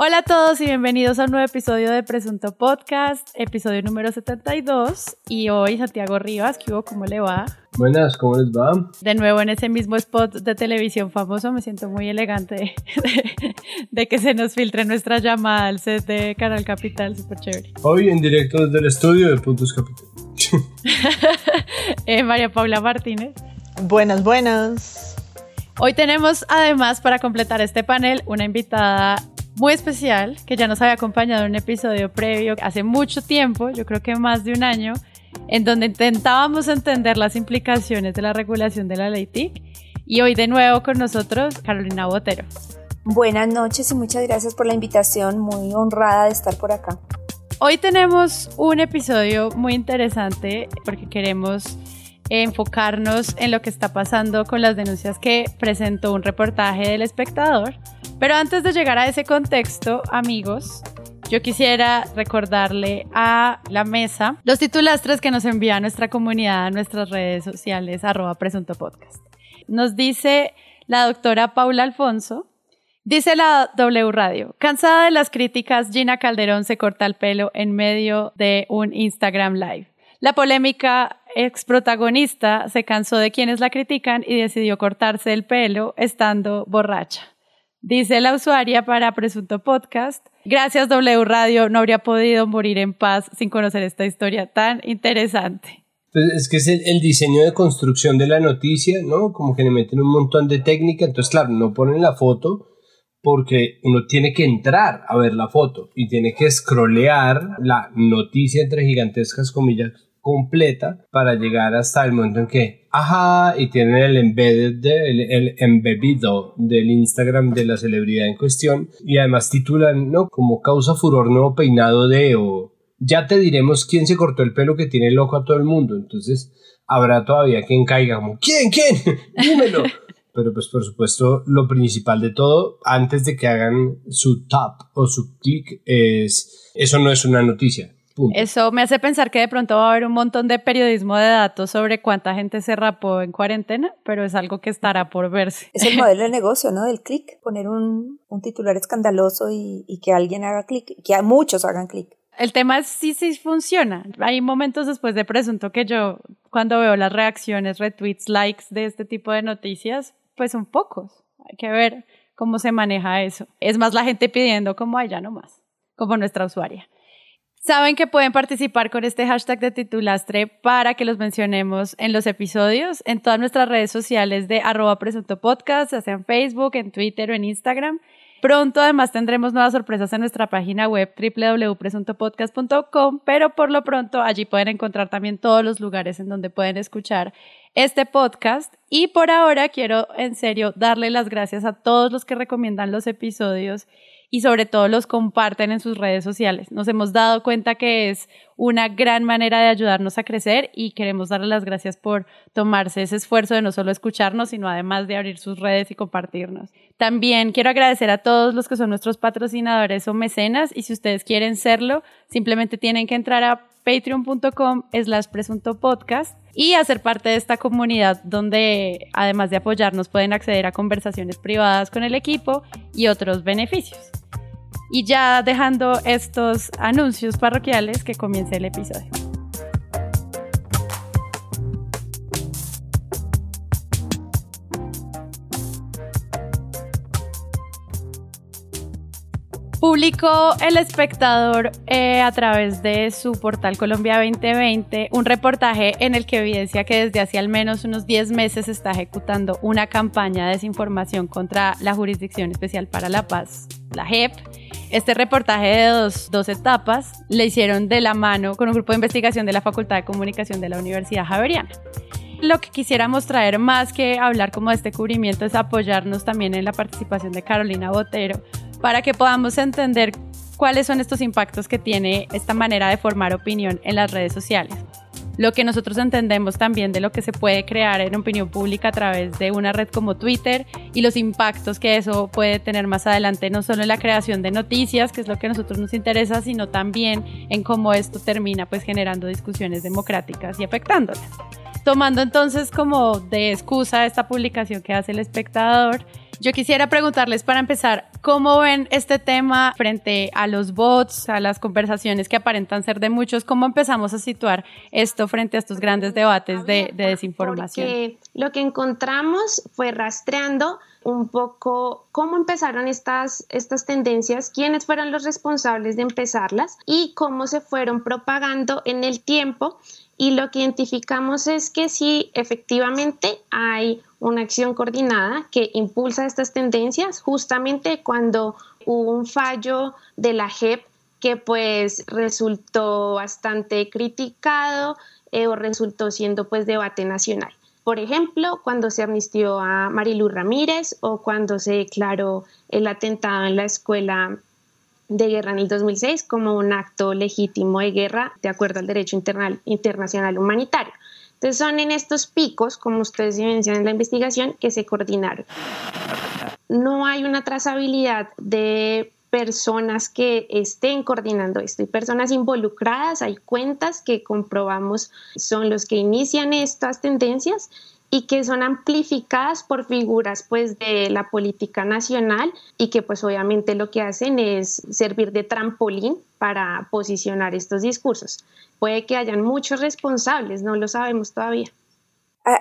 Hola a todos y bienvenidos a un nuevo episodio de Presunto Podcast, episodio número 72. Y hoy Santiago Rivas, ¿qué hubo? ¿Cómo le va? Buenas, ¿cómo les va? De nuevo en ese mismo spot de televisión famoso, me siento muy elegante de, que se nos filtre nuestra llamada al set de Canal Capital, súper chévere. Hoy en directo desde el estudio de Puntos Capital. Eh, María Paula Martínez. Buenas, buenas. Hoy tenemos además para completar este panel una invitada muy especial que ya nos había acompañado en un episodio previo hace mucho tiempo, yo creo que más de un año, en donde intentábamos entender las implicaciones de la regulación de la ley TIC. Y hoy de nuevo con nosotros Carolina Botero. Buenas noches y muchas gracias por la invitación, muy honrada de estar por acá. Hoy tenemos un episodio muy interesante porque queremos enfocarnos en lo que está pasando con las denuncias que presentó un reportaje del espectador. Pero antes de llegar a ese contexto, amigos, yo quisiera recordarle a la mesa los titulastres que nos envía nuestra comunidad a nuestras redes sociales, arroba presunto podcast. Nos dice la doctora Paula Alfonso, dice la W Radio, cansada de las críticas, Gina Calderón se corta el pelo en medio de un Instagram Live. La polémica ex protagonista se cansó de quienes la critican y decidió cortarse el pelo estando borracha. Dice la usuaria para Presunto Podcast, gracias W Radio, no habría podido morir en paz sin conocer esta historia tan interesante. Pues es que es el, diseño de construcción de la noticia, ¿no? Como que le meten un montón de técnica, entonces claro, no ponen la foto porque uno tiene que entrar a ver la foto y tiene que scrollear la noticia entre gigantescas comillas completa para llegar hasta el momento en que, ajá, y tienen el embedded, el, embebido del Instagram de la celebridad en cuestión y además titulan, ¿no? Como causa furor nuevo peinado de o ya te diremos quién se cortó el pelo que tiene loco a todo el mundo. Entonces habrá todavía quien caiga como, ¿quién? ¿Quién? Dímelo. Pero pues por supuesto lo principal de todo, antes de que hagan su tap o su clic, es, eso no es una noticia eso me hace pensar que de pronto va a haber un montón de periodismo de datos sobre cuánta gente se rapó en cuarentena, pero es algo que estará por verse. Es el modelo de negocio, ¿no? Del clic, poner un, titular escandaloso y, y que alguien haga clic, que muchos hagan clic. El tema es si sí, sí funciona. Hay momentos después de presunto que yo, cuando veo las reacciones, retweets, likes de este tipo de noticias, pues son pocos. Hay que ver cómo se maneja eso. Es más la gente pidiendo como allá nomás, como nuestra usuaria. Saben que pueden participar con este hashtag de titulastre para que los mencionemos en los episodios, en todas nuestras redes sociales de arroba presunto podcast, sea en Facebook, en Twitter o en Instagram. Pronto además tendremos nuevas sorpresas en nuestra página web www.presuntopodcast.com, pero por lo pronto allí pueden encontrar también todos los lugares en donde pueden escuchar este podcast. Y por ahora quiero en serio darle las gracias a todos los que recomiendan los episodios y sobre todo los comparten en sus redes sociales. Nos hemos dado cuenta que es una gran manera de ayudarnos a crecer y queremos darles las gracias por tomarse ese esfuerzo de no solo escucharnos, sino además de abrir sus redes y compartirnos. También quiero agradecer a todos los que son nuestros patrocinadores o mecenas y si ustedes quieren serlo, simplemente tienen que entrar a patreon.com slash presunto podcast y hacer parte de esta comunidad donde además de apoyarnos pueden acceder a conversaciones privadas con el equipo y otros beneficios. Y ya dejando estos anuncios parroquiales que comience el episodio. Publicó El Espectador eh, a través de su portal Colombia 2020 un reportaje en el que evidencia que desde hace al menos unos 10 meses se está ejecutando una campaña de desinformación contra la Jurisdicción Especial para la Paz, la JEP. Este reportaje de dos, dos etapas le hicieron de la mano con un grupo de investigación de la Facultad de Comunicación de la Universidad Javeriana lo que quisiéramos traer más que hablar como de este cubrimiento es apoyarnos también en la participación de Carolina Botero, para que podamos entender cuáles son estos impactos que tiene esta manera de formar opinión en las redes sociales. Lo que nosotros entendemos también de lo que se puede crear en opinión pública a través de una red como Twitter y los impactos que eso puede tener más adelante, no solo en la creación de noticias, que es lo que a nosotros nos interesa, sino también en cómo esto termina pues generando discusiones democráticas y afectándolas. Tomando entonces como de excusa esta publicación que hace el espectador, Yo quisiera preguntarles para empezar, ¿cómo ven este tema frente a los bots, a las conversaciones que aparentan ser de muchos? ¿Cómo empezamos a situar esto frente a estos grandes debates de, desinformación? Porque lo que encontramos fue rastreando un poco cómo empezaron estas, estas tendencias, quiénes fueron los responsables de empezarlas y cómo se fueron propagando en el tiempo y lo que identificamos es que sí, efectivamente hay una acción coordinada que impulsa estas tendencias justamente cuando hubo un fallo de la JEP que pues resultó bastante criticado eh, o resultó siendo pues debate nacional. Por ejemplo, cuando se amnistió a Marilu Ramírez o cuando se declaró el atentado en la escuela de guerra en el 2006 como un acto legítimo de guerra de acuerdo al derecho internacional humanitario. Entonces son en estos picos, como ustedes mencionan en la investigación, que se coordinaron. No hay una trazabilidad de personas que estén coordinando esto y personas involucradas, hay cuentas que comprobamos son los que inician estas tendencias y que son amplificadas por figuras pues de la política nacional y que pues obviamente lo que hacen es servir de trampolín para posicionar estos discursos. Puede que hayan muchos responsables, no lo sabemos todavía.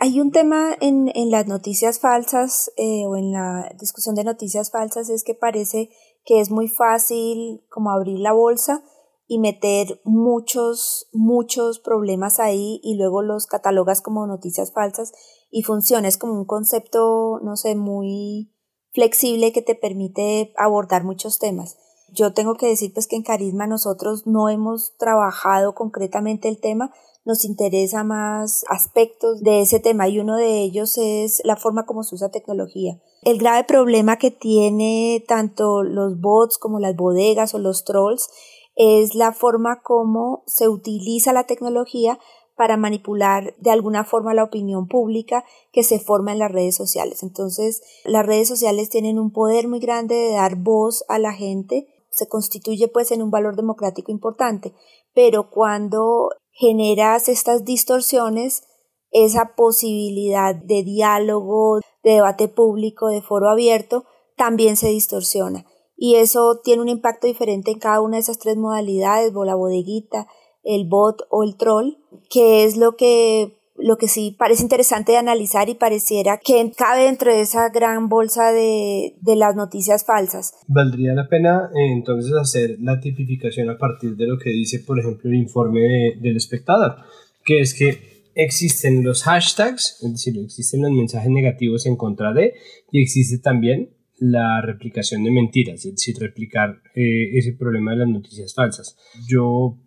Hay un tema en, en las noticias falsas eh, o en la discusión de noticias falsas es que parece que es muy fácil como abrir la bolsa y meter muchos, muchos problemas ahí y luego los catalogas como noticias falsas y funciona. Es como un concepto, no sé, muy flexible que te permite abordar muchos temas. Yo tengo que decir pues que en Carisma nosotros no hemos trabajado concretamente el tema, nos interesa más aspectos de ese tema y uno de ellos es la forma como se usa tecnología. El grave problema que tiene tanto los bots como las bodegas o los trolls es la forma como se utiliza la tecnología para manipular de alguna forma la opinión pública que se forma en las redes sociales. Entonces, las redes sociales tienen un poder muy grande de dar voz a la gente, se constituye pues en un valor democrático importante, pero cuando generas estas distorsiones, esa posibilidad de diálogo, de debate público, de foro abierto, también se distorsiona. Y eso tiene un impacto diferente en cada una de esas tres modalidades, o la bodeguita, el bot o el troll, que es lo que lo que sí parece interesante de analizar y pareciera que cabe dentro de esa gran bolsa de, de las noticias falsas. Valdría la pena eh, entonces hacer la tipificación a partir de lo que dice, por ejemplo, el informe del espectador, que es que existen los hashtags, es decir, existen los mensajes negativos en contra de, y existe también la replicación de mentiras, es decir, replicar eh, ese problema de las noticias falsas. Yo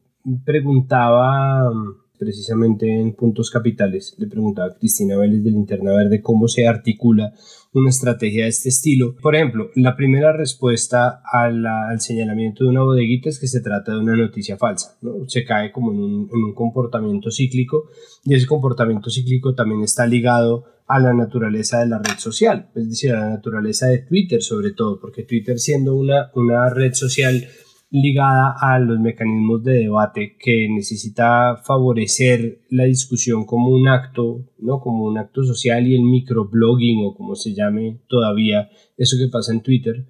preguntaba precisamente en puntos capitales, le preguntaba a Cristina Vélez de Linterna Verde cómo se articula una estrategia de este estilo. Por ejemplo, la primera respuesta al señalamiento de una bodeguita es que se trata de una noticia falsa, ¿no? se cae como en un, en un comportamiento cíclico y ese comportamiento cíclico también está ligado a la naturaleza de la red social, es decir, a la naturaleza de Twitter sobre todo, porque Twitter siendo una, una red social ligada a los mecanismos de debate que necesita favorecer la discusión como un acto, ¿no? como un acto social y el microblogging o como se llame todavía eso que pasa en Twitter,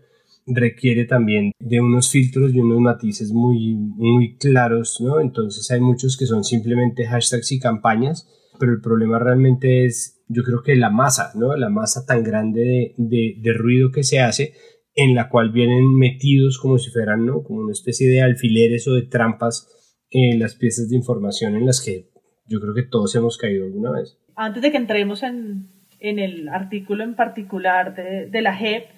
requiere también de unos filtros y unos matices muy, muy claros, ¿no? Entonces hay muchos que son simplemente hashtags y campañas, pero el problema realmente es yo creo que la masa, ¿no? La masa tan grande de, ruido que se hace en la cual vienen metidos como si fueran, ¿no? Como una especie de alfileres o de trampas en las piezas de información en las que yo creo que todos hemos caído alguna vez. Antes de que entremos en, el artículo en particular de, la JEP,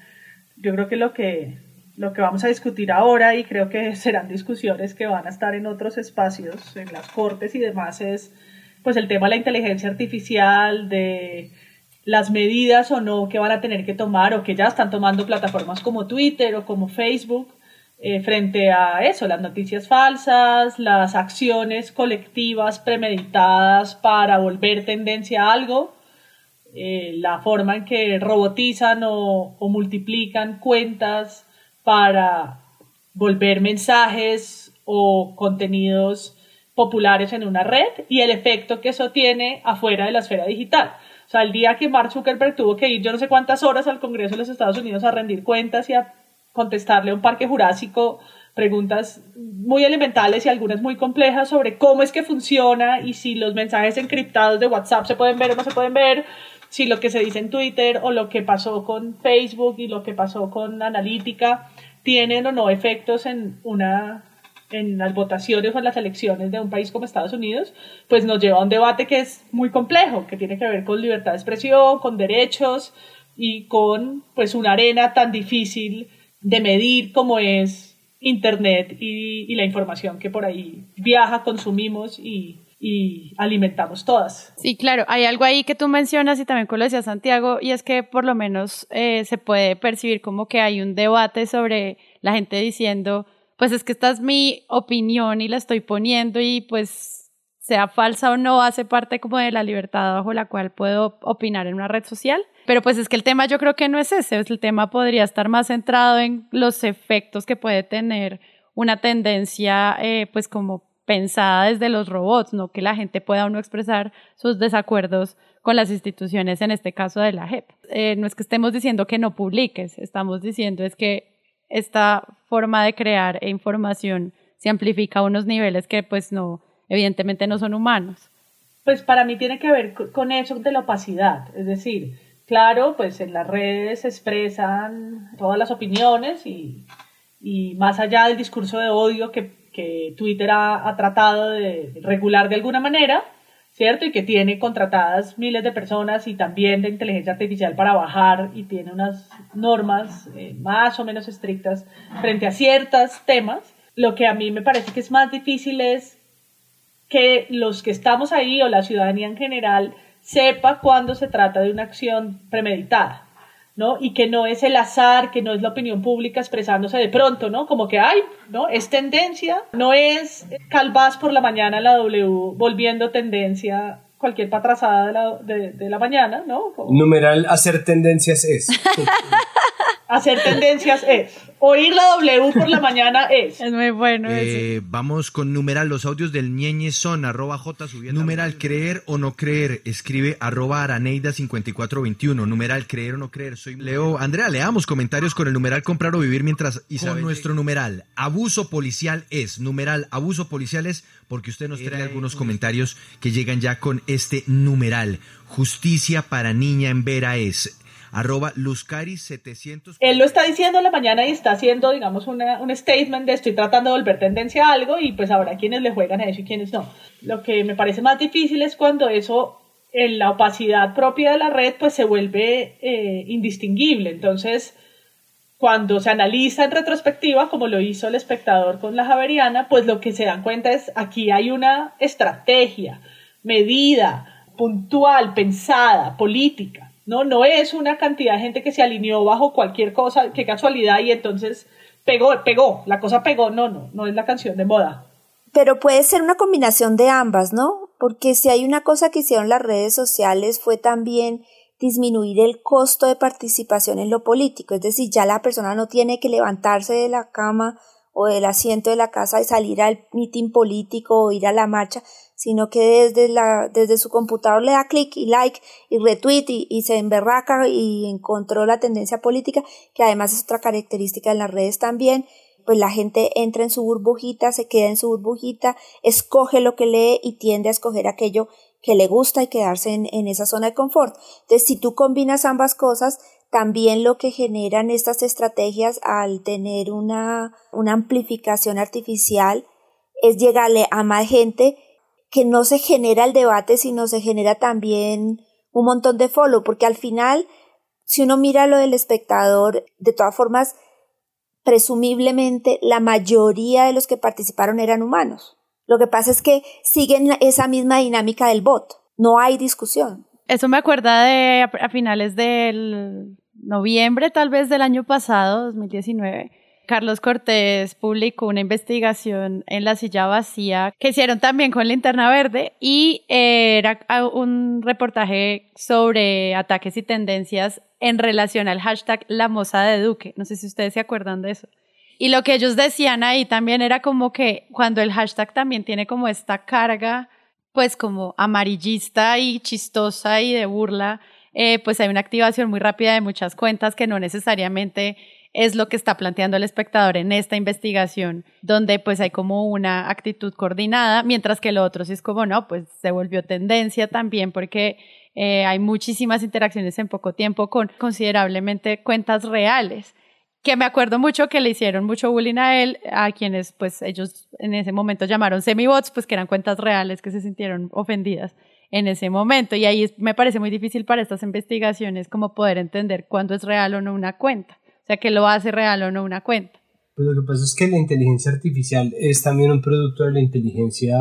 yo creo que lo que lo que vamos a discutir ahora y creo que serán discusiones que van a estar en otros espacios, en las cortes y demás, es pues el tema de la inteligencia artificial, de las medidas o no que van a tener que tomar o que ya están tomando plataformas como Twitter o como Facebook eh, frente a eso, las noticias falsas, las acciones colectivas premeditadas para volver tendencia a algo, eh, la forma en que robotizan o, o multiplican cuentas para volver mensajes o contenidos populares en una red y el efecto que eso tiene afuera de la esfera digital. O sea, el día que Mark Zuckerberg tuvo que ir yo no sé cuántas horas al Congreso de los Estados Unidos a rendir cuentas y a contestarle a un parque jurásico preguntas muy elementales y algunas muy complejas sobre cómo es que funciona y si los mensajes encriptados de WhatsApp se pueden ver o no se pueden ver, si lo que se dice en Twitter o lo que pasó con Facebook y lo que pasó con Analítica tienen o no efectos en una en las votaciones o en las elecciones de un país como Estados Unidos, pues nos lleva a un debate que es muy complejo, que tiene que ver con libertad de expresión, con derechos y con pues una arena tan difícil de medir como es Internet y, la información que por ahí viaja, consumimos y, alimentamos todas. Sí, claro, hay algo ahí que tú mencionas y también con lo decía Santiago, y es que por lo menos eh, se puede percibir como que hay un debate sobre la gente diciendo, pues es que esta es mi opinión y la estoy poniendo y pues sea falsa o no, hace parte como de la libertad bajo la cual puedo opinar en una red social. Pero pues es que el tema yo creo que no es ese, el tema podría estar más centrado en los efectos que puede tener una tendencia eh, pues como pensada desde los robots, no que la gente pueda uno expresar sus desacuerdos con las instituciones, en este caso de la JEP. Eh, no es que estemos diciendo que no publiques, estamos diciendo es que esta forma de crear información se amplifica a unos niveles que pues no, evidentemente no son humanos. Pues para mí tiene que ver con eso de la opacidad, es decir, Claro, pues en las redes se expresan todas las opiniones y, más allá del discurso de odio que, Twitter ha, tratado de regular de alguna manera, ¿cierto? Y que tiene contratadas miles de personas y también de inteligencia artificial para bajar y tiene unas normas eh, más o menos estrictas frente a ciertos temas. Lo que a mí me parece que es más difícil es que los que estamos ahí o la ciudadanía en general sepa cuando se trata de una acción premeditada, ¿no? Y que no es el azar, que no es la opinión pública expresándose de pronto, ¿no? Como que hay, ¿no? Es tendencia, no es Calvás por la mañana la W volviendo tendencia cualquier patrasada de la, de, la mañana, ¿no? Numeral hacer tendencias es. hacer tendencias es. Oír la W por la mañana es. Es muy bueno. Eh, vamos con numeral, los audios del ñeñe son arroba J subiendo. Numeral, creer o no creer, escribe arroba araneida 5421. Numeral, creer o no creer, soy Leo. Andrea, leamos comentarios con el numeral comprar o vivir mientras Isabel. Con nuestro numeral, abuso policial es. Numeral, abuso policial es porque usted nos trae algunos comentarios que llegan ya con este numeral. Justicia para niña en Vera es arroba Luzcari700. Él lo está diciendo en la mañana y está haciendo, digamos, una, un statement de estoy tratando de volver tendencia a algo y pues habrá quienes le juegan a eso y quienes no. Lo que me parece más difícil es cuando eso en la opacidad propia de la red pues se vuelve eh, indistinguible. Entonces, cuando se analiza en retrospectiva, como lo hizo el espectador con la Javeriana, pues lo que se dan cuenta es aquí hay una estrategia medida, puntual, pensada, política ¿no? No es una cantidad de gente que se alineó bajo cualquier cosa, qué casualidad, y entonces pegó, pegó, la cosa pegó, no, no, no es la canción de moda. Pero puede ser una combinación de ambas, ¿no? Porque si hay una cosa que hicieron las redes sociales fue también disminuir el costo de participación en lo político, es decir, ya la persona no tiene que levantarse de la cama o del asiento de la casa y salir al mitin político o ir a la marcha, sino que desde, la, desde su computador le da clic y like y retweet y, se emberraca y encontró la tendencia política, que además es otra característica de las redes también, pues la gente entra en su burbujita, se queda en su burbujita, escoge lo que lee y tiende a escoger aquello que le gusta y quedarse en, en esa zona de confort. Entonces, si tú combinas ambas cosas, también lo que generan estas estrategias al tener una, una amplificación artificial es llegarle a más gente que no se genera el debate, sino se genera también un montón de follow, porque al final, si uno mira lo del espectador, de todas formas, presumiblemente la mayoría de los que participaron eran humanos. Lo que pasa es que siguen esa misma dinámica del bot, no hay discusión. Eso me acuerda de a finales del noviembre tal vez del año pasado, 2019 Carlos Cortés publicó una investigación en la silla vacía que hicieron también con Linterna Verde y era un reportaje sobre ataques y tendencias en relación al hashtag La Moza de Duque. No sé si ustedes se acuerdan de eso. Y lo que ellos decían ahí también era como que cuando el hashtag también tiene como esta carga pues como amarillista y chistosa y de burla, eh, pues hay una activación muy rápida de muchas cuentas que no necesariamente es lo que está planteando el espectador en esta investigación, donde pues hay como una actitud coordinada, mientras que lo otro sí es como, no, pues se volvió tendencia también porque eh, hay muchísimas interacciones en poco tiempo con considerablemente cuentas reales que me acuerdo mucho que le hicieron mucho bullying a él, a quienes pues ellos en ese momento llamaron semi-bots, pues que eran cuentas reales que se sintieron ofendidas en ese momento. Y ahí me parece muy difícil para estas investigaciones como poder entender cuándo es real o no una cuenta. O sea, que lo hace real o no una cuenta. Pues lo que pasa es que la inteligencia artificial es también un producto de la inteligencia,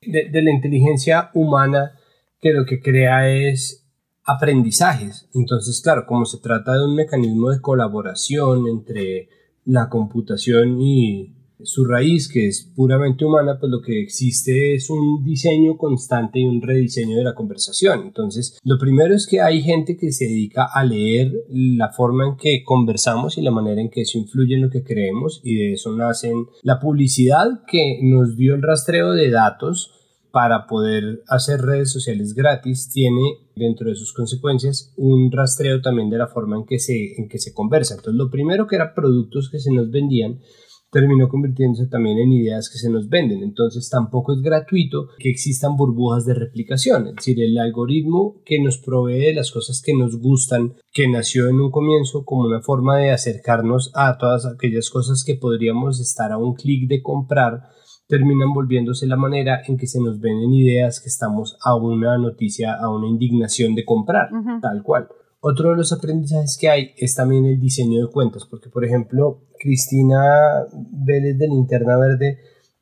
de la inteligencia humana que lo que crea es aprendizajes. Entonces, claro, como se trata de un mecanismo de colaboración entre la computación y su raíz, que es puramente humana, pues lo que existe es un diseño constante y un rediseño de la conversación. Entonces, lo primero es que hay gente que se dedica a leer la forma en que conversamos y la manera en que eso influye en lo que creemos y de eso nacen la publicidad que nos dio el rastreo de datos para poder hacer redes sociales gratis tiene dentro de sus consecuencias un rastreo también de la forma en que se, en que se conversa. Entonces lo primero que era productos que se nos vendían terminó convirtiéndose también en ideas que se nos venden. Entonces tampoco es gratuito que existan burbujas de replicación. Es decir, el algoritmo que nos provee las cosas que nos gustan, que nació en un comienzo como una forma de acercarnos a todas aquellas cosas que podríamos estar a un clic de comprar, terminan volviéndose la manera en que se nos venden ideas que estamos a una noticia, a una indignación de comprar, tal cual. Otro de los aprendizajes que hay es también el diseño de cuentas, porque por ejemplo, Cristina Vélez de Linterna Verde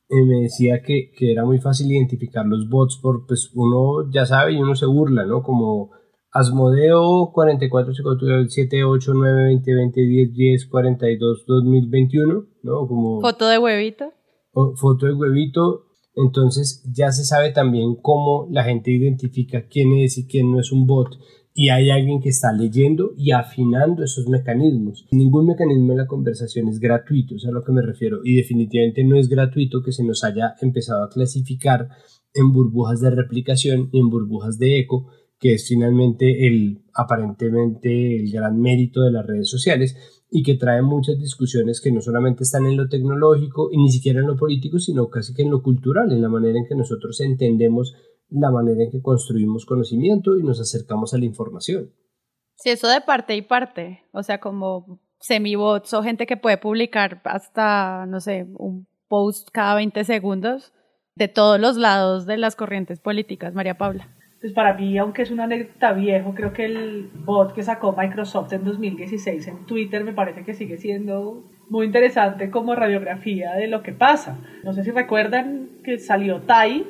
eh, me decía que, que, era muy fácil identificar los bots por, pues uno ya sabe y uno se burla, ¿no? Como Asmodeo 44 7 8 9 20 20 10 10 42 2021, ¿no? Como foto de huevito foto de huevito, entonces ya se sabe también cómo la gente identifica quién es y quién no es un bot y hay alguien que está leyendo y afinando esos mecanismos. Ningún mecanismo de la conversación es gratuito, es a lo que me refiero, y definitivamente no es gratuito que se nos haya empezado a clasificar en burbujas de replicación y en burbujas de eco, que es finalmente el aparentemente el gran mérito de las redes sociales y que trae muchas discusiones que no solamente están en lo tecnológico y ni siquiera en lo político, sino casi que en lo cultural, en la manera en que nosotros entendemos la manera en que construimos conocimiento y nos acercamos a la información. Sí, eso de parte y parte, o sea, como semi-bots o gente que puede publicar hasta, no sé, un post cada 20 segundos de todos los lados de las corrientes políticas, María Paula pues para mí, aunque es una anécdota viejo, creo que el bot que sacó Microsoft en 2016 en Twitter me parece que sigue siendo muy interesante como radiografía de lo que pasa. No sé si recuerdan que salió Tai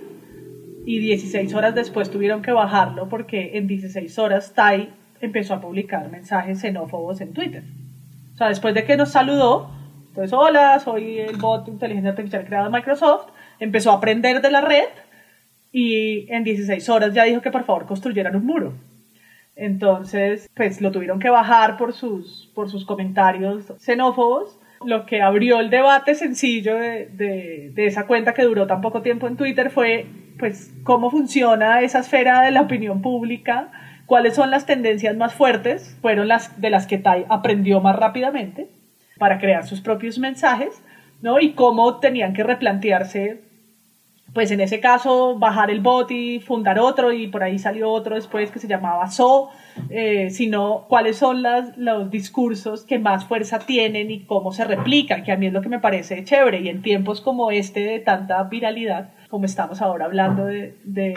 y 16 horas después tuvieron que bajarlo porque en 16 horas Tai empezó a publicar mensajes xenófobos en Twitter. O sea, después de que nos saludó, entonces, hola, soy el bot de inteligencia artificial creado en Microsoft, empezó a aprender de la red y en 16 horas ya dijo que por favor construyeran un muro. Entonces, pues lo tuvieron que bajar por sus, por sus comentarios xenófobos, lo que abrió el debate sencillo de, de, esa cuenta que duró tan poco tiempo en Twitter fue, pues, cómo funciona esa esfera de la opinión pública, cuáles son las tendencias más fuertes, fueron las de las que Tai aprendió más rápidamente para crear sus propios mensajes, ¿no? Y cómo tenían que replantearse pues en ese caso bajar el bot y fundar otro y por ahí salió otro después que se llamaba So, eh, sino cuáles son las, los discursos que más fuerza tienen y cómo se replican, que a mí es lo que me parece chévere y en tiempos como este de tanta viralidad, como estamos ahora hablando de, de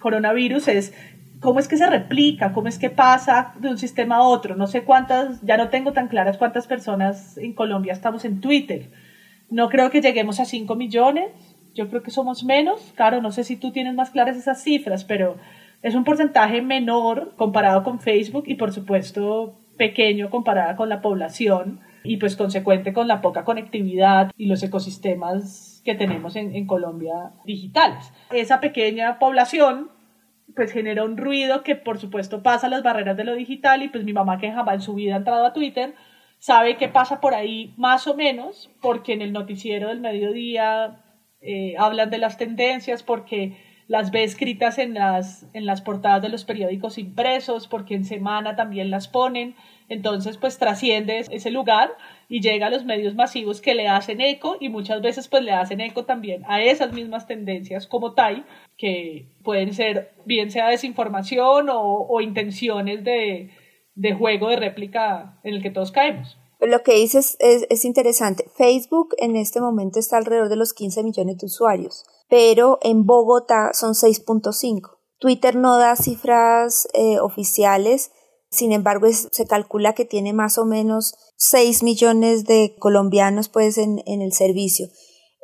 coronavirus, es cómo es que se replica, cómo es que pasa de un sistema a otro. No sé cuántas, ya no tengo tan claras cuántas personas en Colombia estamos en Twitter. No creo que lleguemos a 5 millones yo creo que somos menos. Claro, no sé si tú tienes más claras esas cifras, pero es un porcentaje menor comparado con Facebook y por supuesto pequeño comparado con la población y pues consecuente con la poca conectividad y los ecosistemas que tenemos en, en Colombia digitales. Esa pequeña población pues genera un ruido que por supuesto pasa las barreras de lo digital y pues mi mamá que jamás en su vida ha entrado a Twitter sabe que pasa por ahí más o menos porque en el noticiero del mediodía eh, hablan de las tendencias porque las ve escritas en las, en las portadas de los periódicos impresos, porque en semana también las ponen, entonces pues trasciende ese lugar y llega a los medios masivos que le hacen eco y muchas veces pues le hacen eco también a esas mismas tendencias como TAI, que pueden ser bien sea desinformación o, intenciones de, de juego de réplica en el que todos caemos. Lo que dices es, es, interesante. Facebook en este momento está alrededor de los 15 millones de usuarios, pero en Bogotá son 6.5. Twitter no da cifras eh, oficiales, sin embargo se calcula que tiene más o menos 6 millones de colombianos pues en, el servicio.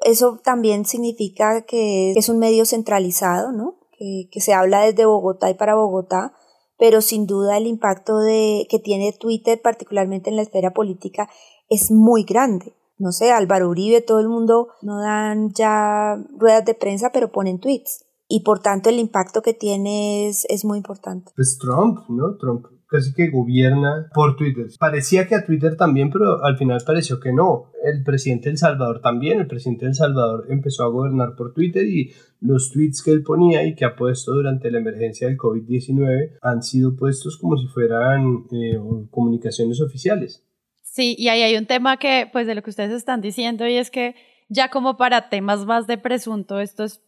Eso también significa que es un medio centralizado, ¿no? Que se habla desde Bogotá y para Bogotá pero sin duda el impacto de, que tiene Twitter, particularmente en la esfera política, es muy grande. No sé, Álvaro Uribe, todo el mundo no dan ya ruedas de prensa, pero ponen tweets. Y por tanto el impacto que tiene es, es muy importante. Pues Trump, ¿no? Trump casi que gobierna por Twitter. Parecía que a Twitter también, pero al final pareció que no. El presidente de El Salvador también, el presidente de El Salvador empezó a gobernar por Twitter y los tweets que él ponía y que ha puesto durante la emergencia del COVID-19 han sido puestos como si fueran eh, comunicaciones oficiales. Sí, y ahí hay un tema que, pues de lo que ustedes están diciendo, y es que ya como para temas más de presunto, esto es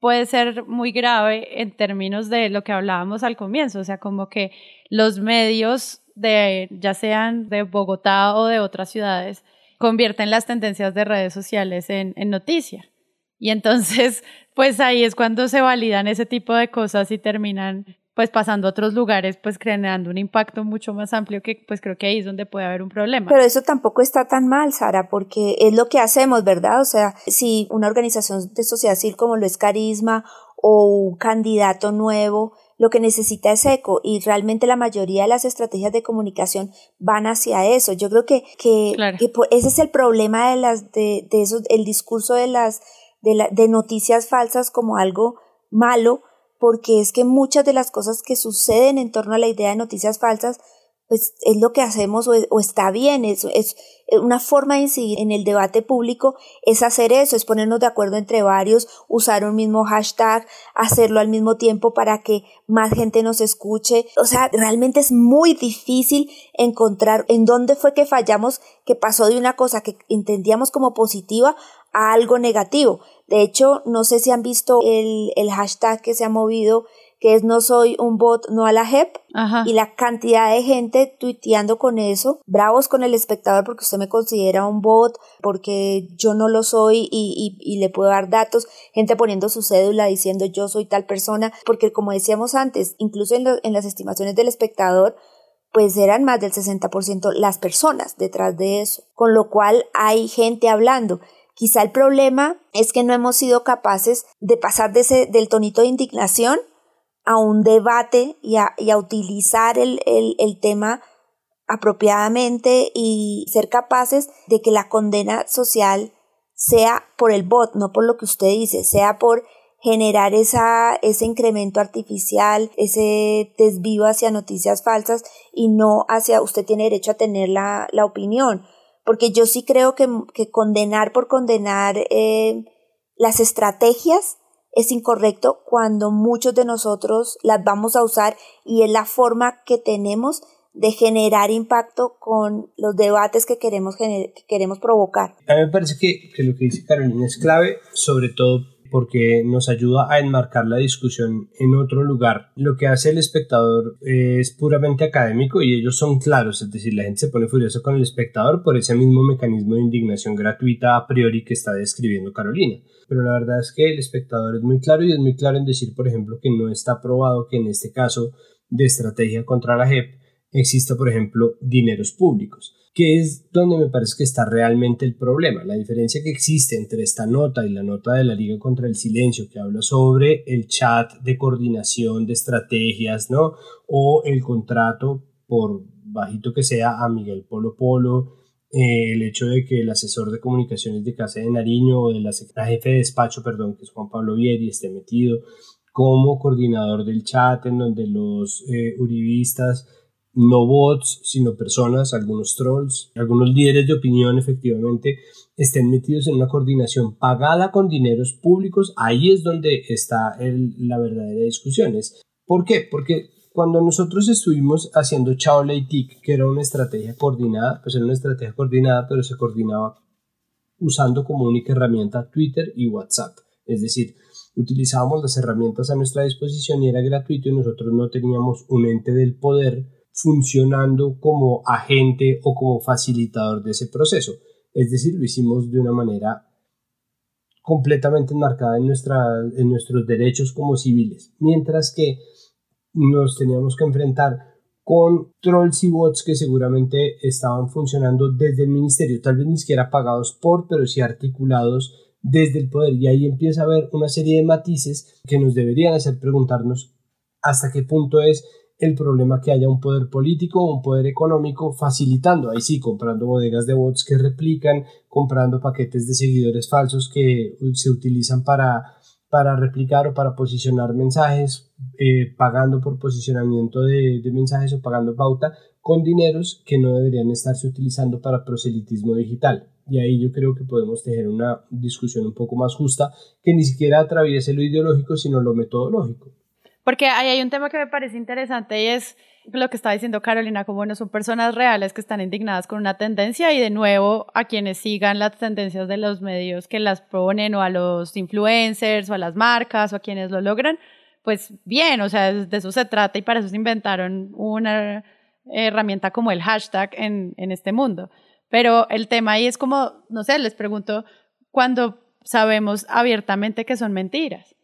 puede ser muy grave en términos de lo que hablábamos al comienzo, o sea, como que los medios de ya sean de Bogotá o de otras ciudades convierten las tendencias de redes sociales en, en noticia. Y entonces, pues ahí es cuando se validan ese tipo de cosas y terminan pues pasando a otros lugares, pues creando un impacto mucho más amplio que pues creo que ahí es donde puede haber un problema. Pero eso tampoco está tan mal, Sara, porque es lo que hacemos, ¿verdad? O sea, si una organización de sociedad civil como lo es Carisma o un candidato nuevo, lo que necesita es eco y realmente la mayoría de las estrategias de comunicación van hacia eso. Yo creo que, que, ese es el problema de las, de, de eso, el discurso de las, de, la, de noticias falsas como algo malo, porque es que muchas de las cosas que suceden en torno a la idea de noticias falsas, pues es lo que hacemos o, está bien, es, es una forma de incidir en el debate público, es hacer eso, es ponernos de acuerdo entre varios, usar un mismo hashtag, hacerlo al mismo tiempo para que más gente nos escuche. O sea, realmente es muy difícil encontrar en dónde fue que fallamos, que pasó de una cosa que entendíamos como positiva a algo negativo. De hecho, no sé si han visto el, el hashtag que se ha movido, que es no soy un bot, no a la JEP, y la cantidad de gente tuiteando con eso, bravos con el espectador porque usted me considera un bot, porque yo no lo soy y, y, le puedo dar datos, gente poniendo su cédula diciendo yo soy tal persona, porque como decíamos antes, incluso en, en las estimaciones del espectador, pues eran más del 60% las personas detrás de eso, con lo cual hay gente hablando. Quizá el problema es que no hemos sido capaces de pasar de ese, del tonito de indignación a un debate y a, utilizar el, el tema apropiadamente y ser capaces de que la condena social sea por el bot, no por lo que usted dice, sea por generar esa, ese incremento artificial, ese desvío hacia noticias falsas y no hacia usted tiene derecho a tener la, la opinión porque yo sí creo que, condenar por condenar eh, las estrategias es incorrecto cuando muchos de nosotros las vamos a usar y es la forma que tenemos de generar impacto con los debates que queremos, que queremos provocar. A mí me parece que, que lo que dice Carolina es clave, sobre todo porque nos ayuda a enmarcar la discusión en otro lugar. Lo que hace el espectador es puramente académico y ellos son claros, es decir, la gente se pone furiosa con el espectador por ese mismo mecanismo de indignación gratuita a priori que está describiendo Carolina. Pero la verdad es que el espectador es muy claro y es muy claro en decir, por ejemplo, que no está probado que en este caso de estrategia contra la JEP exista, por ejemplo, dineros públicos que es donde me parece que está realmente el problema. La diferencia que existe entre esta nota y la nota de la Liga contra el Silencio, que habla sobre el chat de coordinación de estrategias, ¿no? O el contrato, por bajito que sea, a Miguel Polo Polo, eh, el hecho de que el asesor de comunicaciones de Casa de Nariño o de la, jefe de despacho, perdón, que es Juan Pablo Vieri, esté metido como coordinador del chat en donde los eh, uribistas no bots, sino personas, algunos trolls, algunos líderes de opinión efectivamente estén metidos en una coordinación pagada con dineros públicos, ahí es donde está la verdadera discusión. ¿Por qué? Porque cuando nosotros estuvimos haciendo Chao Tic, que era una estrategia coordinada, pues era una estrategia coordinada, pero se coordinaba usando como única herramienta Twitter y WhatsApp. Es decir, utilizábamos las herramientas a nuestra disposición y era gratuito y nosotros no teníamos un ente del poder funcionando como agente o como facilitador de ese proceso. Es decir, lo hicimos de una manera completamente enmarcada en, nuestra, en nuestros derechos como civiles, mientras que nos teníamos que enfrentar con trolls y bots que seguramente estaban funcionando desde el ministerio, tal vez ni siquiera pagados por, pero sí articulados desde el poder. Y ahí empieza a haber una serie de matices que nos deberían hacer preguntarnos hasta qué punto es el problema que haya un poder político o un poder económico facilitando, ahí sí, comprando bodegas de bots que replican, comprando paquetes de seguidores falsos que se utilizan para, para replicar o para posicionar mensajes, eh, pagando por posicionamiento de, de mensajes o pagando pauta con dineros que no deberían estarse utilizando para proselitismo digital. Y ahí yo creo que podemos tener una discusión un poco más justa que ni siquiera atraviese lo ideológico, sino lo metodológico. Porque ahí hay un tema que me parece interesante y es lo que estaba diciendo Carolina, como bueno, son personas reales que están indignadas con una tendencia y de nuevo a quienes sigan las tendencias de los medios que las ponen o a los influencers o a las marcas o a quienes lo logran, pues bien, o sea, de eso se trata y para eso se inventaron una herramienta como el hashtag en, en este mundo. Pero el tema ahí es como, no sé, les pregunto, cuando sabemos abiertamente que son mentiras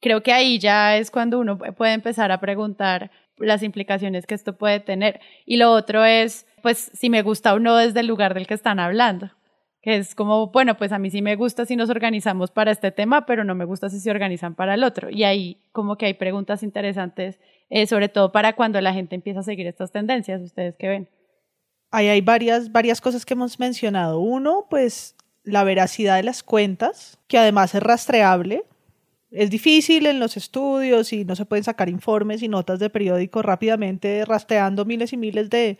creo que ahí ya es cuando uno puede empezar a preguntar las implicaciones que esto puede tener. Y lo otro es, pues, si me gusta o no desde el lugar del que están hablando. Que es como, bueno, pues a mí sí me gusta si nos organizamos para este tema, pero no me gusta si se organizan para el otro. Y ahí como que hay preguntas interesantes, eh, sobre todo para cuando la gente empieza a seguir estas tendencias. ¿Ustedes qué ven? Ahí hay varias, varias cosas que hemos mencionado. Uno, pues la veracidad de las cuentas, que además es rastreable es difícil en los estudios y no se pueden sacar informes y notas de periódico rápidamente rastreando miles y miles de,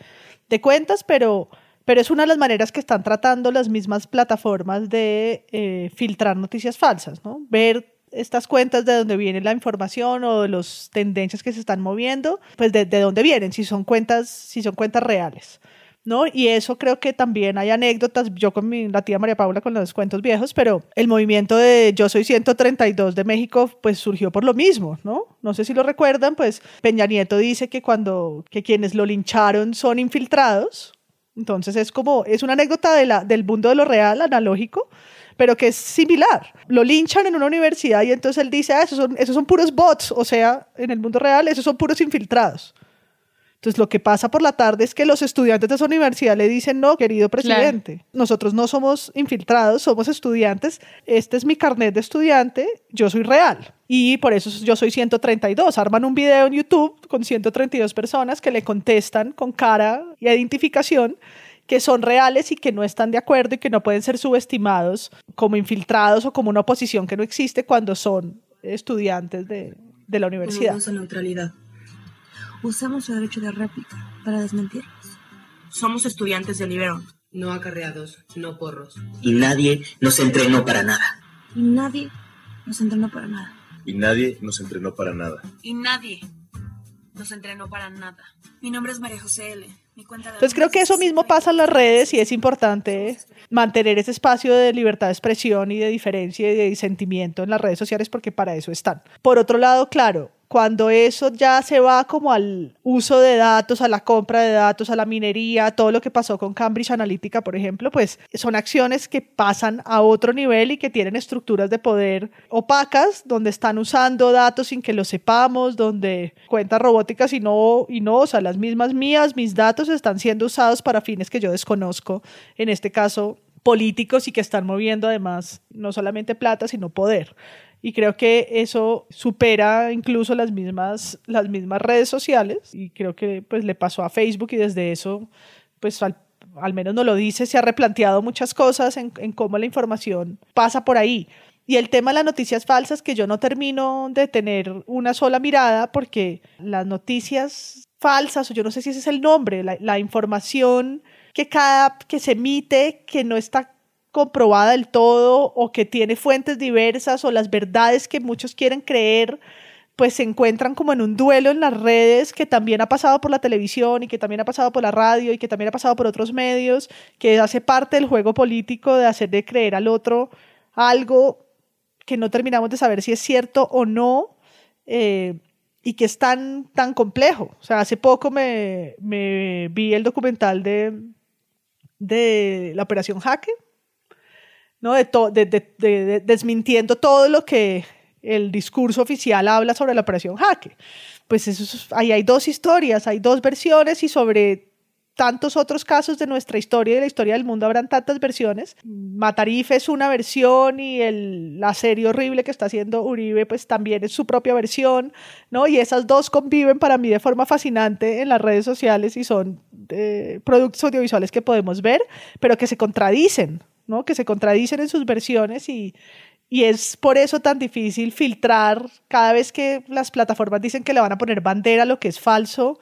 cuentas, pero, pero es una de las maneras que están tratando las mismas plataformas de eh, filtrar noticias falsas, ¿no? Ver estas cuentas de dónde viene la información o de las tendencias que se están moviendo, pues de, de dónde vienen, si son cuentas, si son cuentas reales. ¿No? Y eso creo que también hay anécdotas, yo con mi, la tía María Paula con los cuentos viejos, pero el movimiento de Yo Soy 132 de México pues surgió por lo mismo, ¿no? No sé si lo recuerdan, pues Peña Nieto dice que cuando, que quienes lo lincharon son infiltrados, entonces es como, es una anécdota de del mundo de lo real, analógico, pero que es similar. Lo linchan en una universidad y entonces él dice, ah, esos son, esos son puros bots, o sea, en el mundo real esos son puros infiltrados. Entonces, lo que pasa por la tarde es que los estudiantes de esa universidad le dicen, no, querido presidente, nosotros no somos infiltrados, somos estudiantes, este es mi carnet de estudiante, yo soy real. Y por eso yo soy 132. Arman un video en YouTube con 132 personas que le contestan con cara y identificación que son reales y que no están de acuerdo y que no pueden ser subestimados como infiltrados o como una oposición que no existe cuando son estudiantes de, de la universidad. neutralidad. Usamos su derecho de réplica para desmentirlos. Somos estudiantes de Libero. No acarreados, no porros. Y nadie nos entrenó para nada. Y nadie nos entrenó para nada. Y nadie nos entrenó para nada. Y nadie nos entrenó para nada. Mi nombre es María José L. Entonces creo que eso mismo pasa en las redes y es importante mantener ese espacio de libertad de expresión y de diferencia y de sentimiento en las redes sociales porque para eso están. Por otro lado, claro, cuando eso ya se va como al uso de datos, a la compra de datos, a la minería, todo lo que pasó con Cambridge Analytica, por ejemplo, pues son acciones que pasan a otro nivel y que tienen estructuras de poder opacas, donde están usando datos sin que lo sepamos, donde cuentas robóticas y no, y no, o sea, las mismas mías, mis datos están siendo usados para fines que yo desconozco, en este caso políticos y que están moviendo además no solamente plata, sino poder y creo que eso supera incluso las mismas, las mismas redes sociales y creo que pues le pasó a Facebook y desde eso pues al, menos no lo dice, se ha replanteado muchas cosas en, en cómo la información pasa por ahí. Y el tema de las noticias falsas, que yo no termino de tener una sola mirada porque las noticias falsas, o yo no sé si ese es el nombre, la, la información que cada que se emite, que no está comprobada del todo o que tiene fuentes diversas o las verdades que muchos quieren creer, pues se encuentran como en un duelo en las redes que también ha pasado por la televisión y que también ha pasado por la radio y que también ha pasado por otros medios, que hace parte del juego político de hacer de creer al otro algo que no terminamos de saber si es cierto o no eh, y que es tan, tan complejo. O sea, hace poco me, vi el documental de, de la Operación Jaque, ¿no? de, de, de, de desmintiendo todo lo que el discurso oficial habla sobre la operación Jaque. Pues ahí hay dos historias, hay dos versiones y sobre tantos otros casos de nuestra historia y de la historia del mundo habrán tantas versiones. Matarife es una versión y el, la serie horrible que está haciendo Uribe pues también es su propia versión, ¿no? Y esas dos conviven para mí de forma fascinante en las redes sociales y son eh, productos audiovisuales que podemos ver, pero que se contradicen, ¿no? Que se contradicen en sus versiones y, y es por eso tan difícil filtrar cada vez que las plataformas dicen que le van a poner bandera lo que es falso.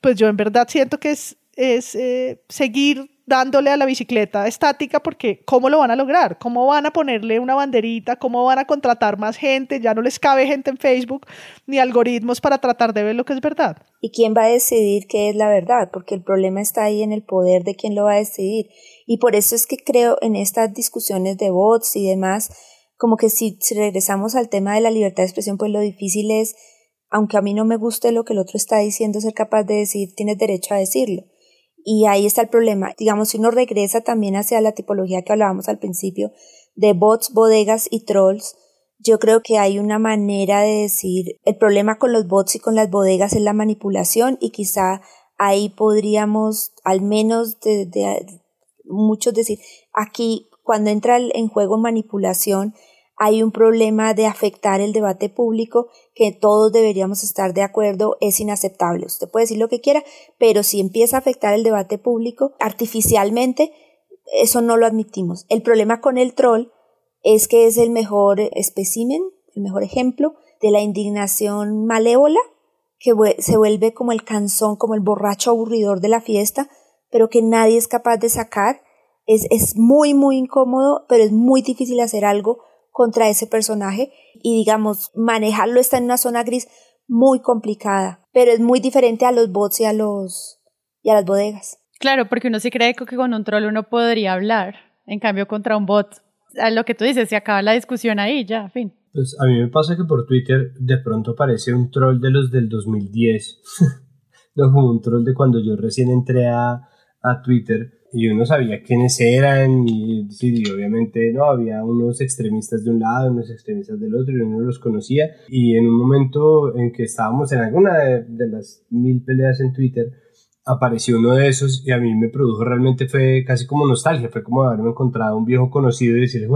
Pues yo en verdad siento que es, es eh, seguir dándole a la bicicleta estática porque ¿cómo lo van a lograr? ¿Cómo van a ponerle una banderita? ¿Cómo van a contratar más gente? Ya no les cabe gente en Facebook ni algoritmos para tratar de ver lo que es verdad. ¿Y quién va a decidir qué es la verdad? Porque el problema está ahí en el poder de quién lo va a decidir. Y por eso es que creo en estas discusiones de bots y demás, como que si, regresamos al tema de la libertad de expresión, pues lo difícil es, aunque a mí no me guste lo que el otro está diciendo, ser capaz de decir, tienes derecho a decirlo. Y ahí está el problema. Digamos, si uno regresa también hacia la tipología que hablábamos al principio, de bots, bodegas y trolls, yo creo que hay una manera de decir, el problema con los bots y con las bodegas es la manipulación y quizá ahí podríamos, al menos de, de muchos decir, aquí cuando entra en juego manipulación, hay un problema de afectar el debate público que todos deberíamos estar de acuerdo, es inaceptable. Usted puede decir lo que quiera, pero si empieza a afectar el debate público artificialmente, eso no lo admitimos. El problema con el troll es que es el mejor espécimen, el mejor ejemplo de la indignación malévola, que se vuelve como el canzón, como el borracho aburridor de la fiesta, pero que nadie es capaz de sacar. Es, es muy, muy incómodo, pero es muy difícil hacer algo contra ese personaje y digamos, manejarlo está en una zona gris muy complicada, pero es muy diferente a los bots y a los y a las bodegas. Claro, porque uno sí cree que con un troll uno podría hablar, en cambio contra un bot, a lo que tú dices, se acaba la discusión ahí, ya, fin. Pues a mí me pasa que por Twitter de pronto parece un troll de los del 2010, no como un troll de cuando yo recién entré a, a Twitter y uno sabía quiénes eran y, sí, obviamente no había unos extremistas de un lado unos extremistas del otro y uno los conocía y en un momento en que estábamos en alguna de, las mil peleas en Twitter apareció uno de esos y a mí me produjo realmente fue casi como nostalgia fue como haberme encontrado un viejo conocido y decirle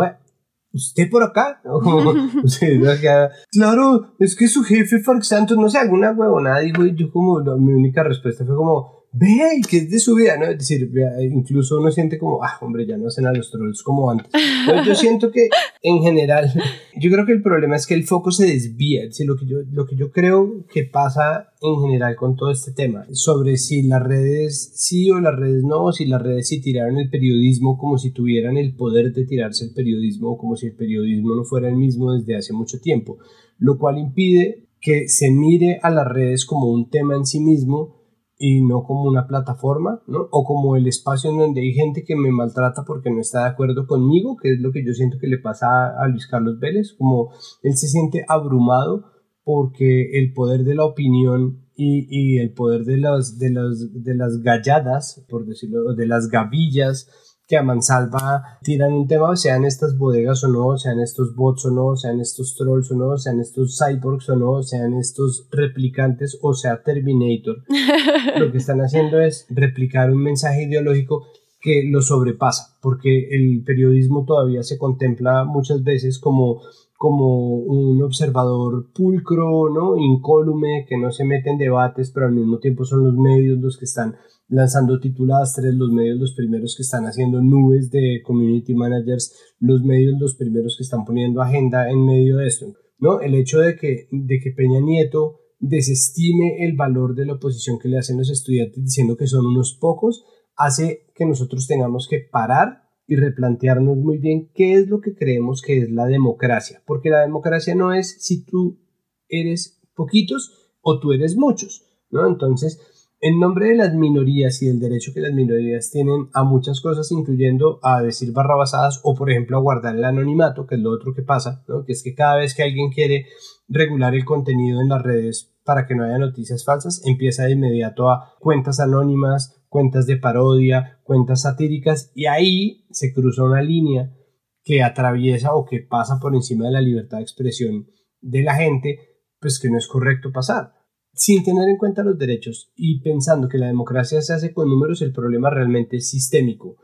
¿Usted por acá? claro, es que su jefe Farc Santos, no sé, alguna huevonada, digo, y yo como, mi única respuesta fue como, ve que es de su vida, ¿no? Es decir, incluso uno siente como, ah, hombre, ya no hacen a los trolls como antes. Pero yo siento que en general, yo creo que el problema es que el foco se desvía. Es decir, lo que yo, lo que yo creo que pasa en general con todo este tema, sobre si las redes sí o las redes no, si las redes sí tiraron el periodismo como si tuvieran el poder de tirarse el periodismo, como si el periodismo no fuera el mismo desde hace mucho tiempo, lo cual impide que se mire a las redes como un tema en sí mismo, y no como una plataforma, ¿no? O como el espacio en donde hay gente que me maltrata porque no está de acuerdo conmigo, que es lo que yo siento que le pasa a Luis Carlos Vélez, como él se siente abrumado porque el poder de la opinión y, y el poder de las, de, las, de las galladas, por decirlo, de las gavillas, que a mansalva tiran un tema, sean estas bodegas o no, sean estos bots o no, sean estos trolls o no, sean estos cyborgs o no, sean estos replicantes o sea Terminator. Lo que están haciendo es replicar un mensaje ideológico que lo sobrepasa, porque el periodismo todavía se contempla muchas veces como como un observador pulcro, ¿no? incólume, que no se mete en debates, pero al mismo tiempo son los medios los que están lanzando titulastres, los medios los primeros que están haciendo nubes de community managers, los medios los primeros que están poniendo agenda en medio de esto. ¿no? El hecho de que, de que Peña Nieto desestime el valor de la oposición que le hacen los estudiantes diciendo que son unos pocos, hace que nosotros tengamos que parar y replantearnos muy bien qué es lo que creemos que es la democracia, porque la democracia no es si tú eres poquitos o tú eres muchos, ¿no? Entonces, en nombre de las minorías y del derecho que las minorías tienen a muchas cosas, incluyendo a decir barrabasadas o, por ejemplo, a guardar el anonimato, que es lo otro que pasa, ¿no? que es que cada vez que alguien quiere regular el contenido en las redes para que no haya noticias falsas, empieza de inmediato a cuentas anónimas, cuentas de parodia, cuentas satíricas, y ahí se cruza una línea que atraviesa o que pasa por encima de la libertad de expresión de la gente, pues que no es correcto pasar. Sin tener en cuenta los derechos y pensando que la democracia se hace con números, el problema realmente es sistémico.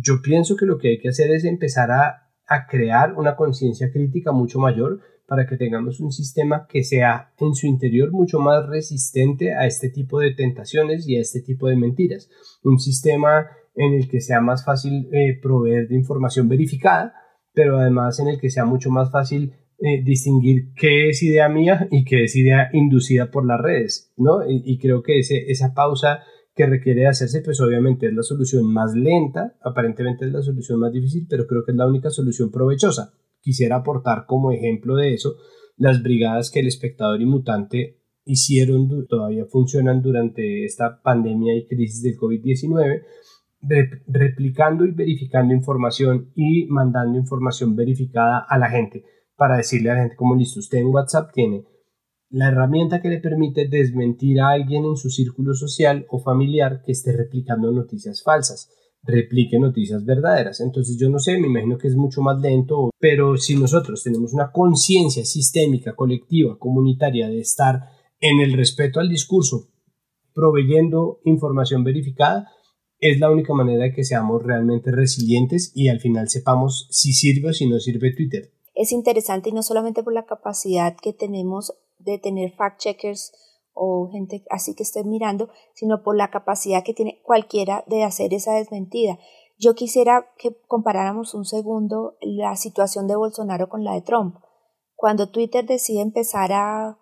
Yo pienso que lo que hay que hacer es empezar a, a crear una conciencia crítica mucho mayor para que tengamos un sistema que sea en su interior mucho más resistente a este tipo de tentaciones y a este tipo de mentiras. Un sistema en el que sea más fácil eh, proveer de información verificada, pero además en el que sea mucho más fácil eh, distinguir qué es idea mía y qué es idea inducida por las redes, ¿no? Y, creo que ese, esa pausa que requiere hacerse, pues obviamente es la solución más lenta, aparentemente es la solución más difícil, pero creo que es la única solución provechosa quisiera aportar como ejemplo de eso las brigadas que el espectador y mutante hicieron, todavía funcionan durante esta pandemia y crisis del COVID-19, replicando y verificando información y mandando información verificada a la gente para decirle a la gente como listo, usted en WhatsApp tiene la herramienta que le permite desmentir a alguien en su círculo social o familiar que esté replicando noticias falsas replique noticias verdaderas. Entonces yo no sé, me imagino que es mucho más lento, pero si nosotros tenemos una conciencia sistémica, colectiva, comunitaria de estar en el respeto al discurso, proveyendo información verificada, es la única manera de que seamos realmente resilientes y al final sepamos si sirve o si no sirve Twitter. Es interesante y no solamente por la capacidad que tenemos de tener fact-checkers o gente así que esté mirando, sino por la capacidad que tiene cualquiera de hacer esa desmentida. Yo quisiera que comparáramos un segundo la situación de Bolsonaro con la de Trump. Cuando Twitter decide empezar a,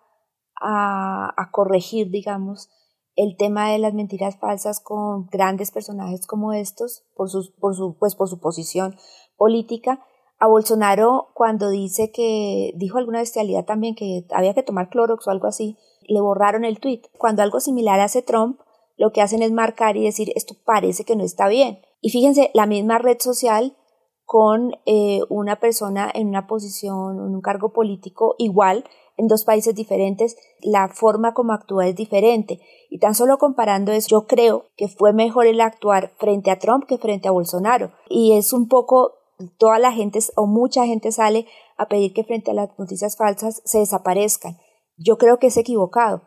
a, corregir, digamos, el tema de las mentiras falsas con grandes personajes como estos, por su, por su, pues por su posición política, a Bolsonaro cuando dice que dijo alguna bestialidad también que había que tomar Clorox o algo así, le borraron el tweet. Cuando algo similar hace Trump, lo que hacen es marcar y decir esto parece que no está bien. Y fíjense, la misma red social con eh, una persona en una posición, en un cargo político igual, en dos países diferentes, la forma como actúa es diferente. Y tan solo comparando eso, yo creo que fue mejor el actuar frente a Trump que frente a Bolsonaro. Y es un poco, toda la gente o mucha gente sale a pedir que frente a las noticias falsas se desaparezcan yo creo que es equivocado,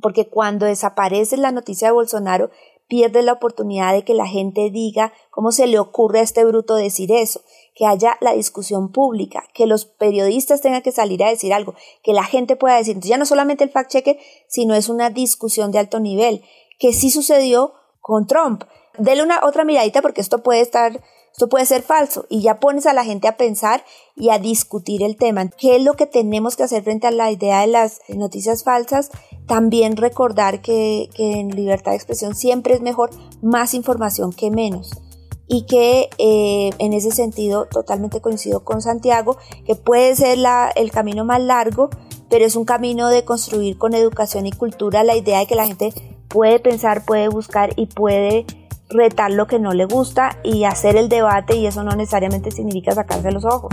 porque cuando desaparece la noticia de Bolsonaro, pierde la oportunidad de que la gente diga cómo se le ocurre a este bruto decir eso, que haya la discusión pública, que los periodistas tengan que salir a decir algo, que la gente pueda decir, ya no solamente el fact checker, sino es una discusión de alto nivel, que sí sucedió con Trump. Dele una otra miradita porque esto puede estar esto puede ser falso y ya pones a la gente a pensar y a discutir el tema. ¿Qué es lo que tenemos que hacer frente a la idea de las noticias falsas? También recordar que, en libertad de expresión siempre es mejor más información que menos y que eh, en ese sentido totalmente coincido con Santiago, que puede ser el camino más largo, pero es un camino de construir con educación y cultura la idea de que la gente puede pensar, puede buscar y puede retar lo que no le gusta y hacer el debate y eso no necesariamente significa sacarse los ojos.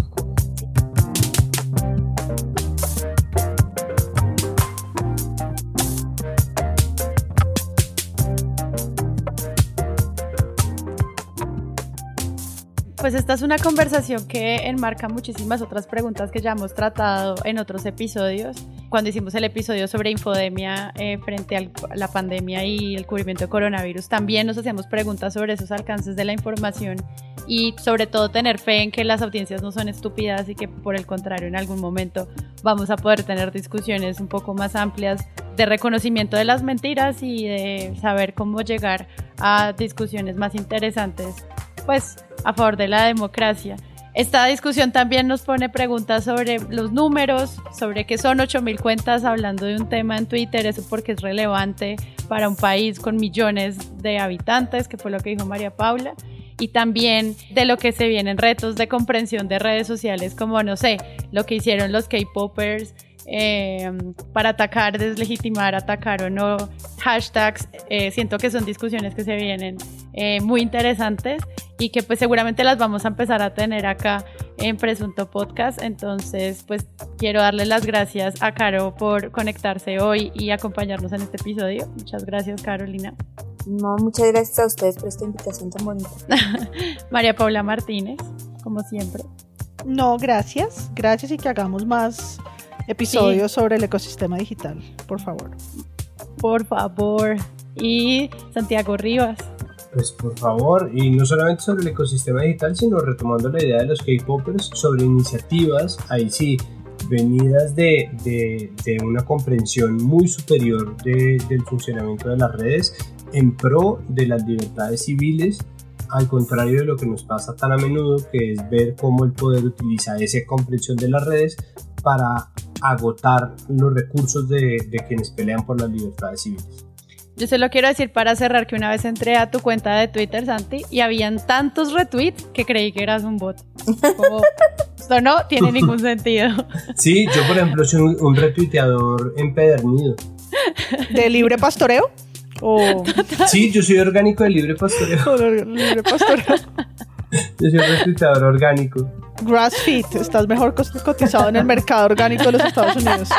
Pues esta es una conversación que enmarca muchísimas otras preguntas que ya hemos tratado en otros episodios. Cuando hicimos el episodio sobre infodemia eh, frente a la pandemia y el cubrimiento de coronavirus, también nos hacíamos preguntas sobre esos alcances de la información y sobre todo tener fe en que las audiencias no son estúpidas y que por el contrario en algún momento vamos a poder tener discusiones un poco más amplias de reconocimiento de las mentiras y de saber cómo llegar a discusiones más interesantes pues a favor de la democracia. Esta discusión también nos pone preguntas sobre los números, sobre qué son 8.000 cuentas hablando de un tema en Twitter, eso porque es relevante para un país con millones de habitantes, que fue lo que dijo María Paula, y también de lo que se vienen retos de comprensión de redes sociales, como, no sé, lo que hicieron los K-Popers eh, para atacar, deslegitimar, atacar o no hashtags. Eh, siento que son discusiones que se vienen eh, muy interesantes y que pues seguramente las vamos a empezar a tener acá en Presunto Podcast. Entonces pues quiero darle las gracias a Caro por conectarse hoy y acompañarnos en este episodio. Muchas gracias Carolina. No, muchas gracias a ustedes por esta invitación tan bonita. María Paula Martínez, como siempre. No, gracias. Gracias y que hagamos más episodios sobre el ecosistema digital, por favor. Por favor. Y Santiago Rivas. Pues por favor, y no solamente sobre el ecosistema digital, sino retomando la idea de los K-Popers sobre iniciativas, ahí sí, venidas de, de, una comprensión muy superior del funcionamiento de las redes en pro de las libertades civiles, al contrario de lo que nos pasa tan a menudo, que es ver cómo el poder utiliza esa comprensión de las redes para agotar los recursos de, de quienes pelean por las libertades civiles. Yo se lo quiero decir para cerrar que una vez entré a tu cuenta de Twitter, Santi, y habían tantos retweets que creí que eras un bot. esto no tiene ningún sentido. Sí, yo por ejemplo soy un, retuiteador empedernido. ¿De libre pastoreo? Sí, yo soy orgánico de libre pastoreo. libre pastoreo. Yo soy un retuiteador orgánico. Grassfeed, estás mejor cotizado en el mercado orgánico de los Estados Unidos.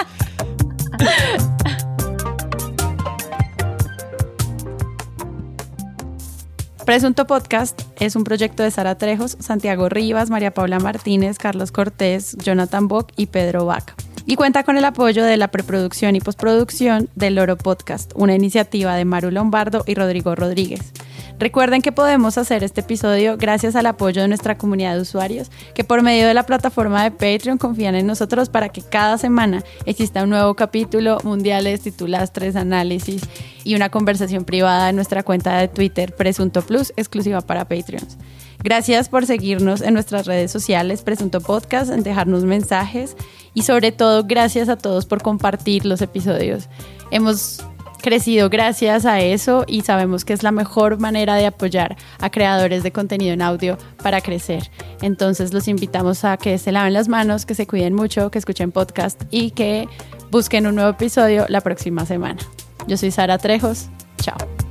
Presunto Podcast es un proyecto de Sara Trejos, Santiago Rivas, María Paula Martínez, Carlos Cortés, Jonathan Bock y Pedro Vaca. Y cuenta con el apoyo de la preproducción y postproducción del Loro Podcast, una iniciativa de Maru Lombardo y Rodrigo Rodríguez. Recuerden que podemos hacer este episodio gracias al apoyo de nuestra comunidad de usuarios que por medio de la plataforma de Patreon confían en nosotros para que cada semana exista un nuevo capítulo, mundiales, titulastres, análisis y una conversación privada en nuestra cuenta de Twitter Presunto Plus exclusiva para Patreons. Gracias por seguirnos en nuestras redes sociales, Presunto Podcast, en dejarnos mensajes y sobre todo gracias a todos por compartir los episodios. Hemos crecido gracias a eso y sabemos que es la mejor manera de apoyar a creadores de contenido en audio para crecer. Entonces los invitamos a que se laven las manos, que se cuiden mucho, que escuchen podcast y que busquen un nuevo episodio la próxima semana. Yo soy Sara Trejos. Chao.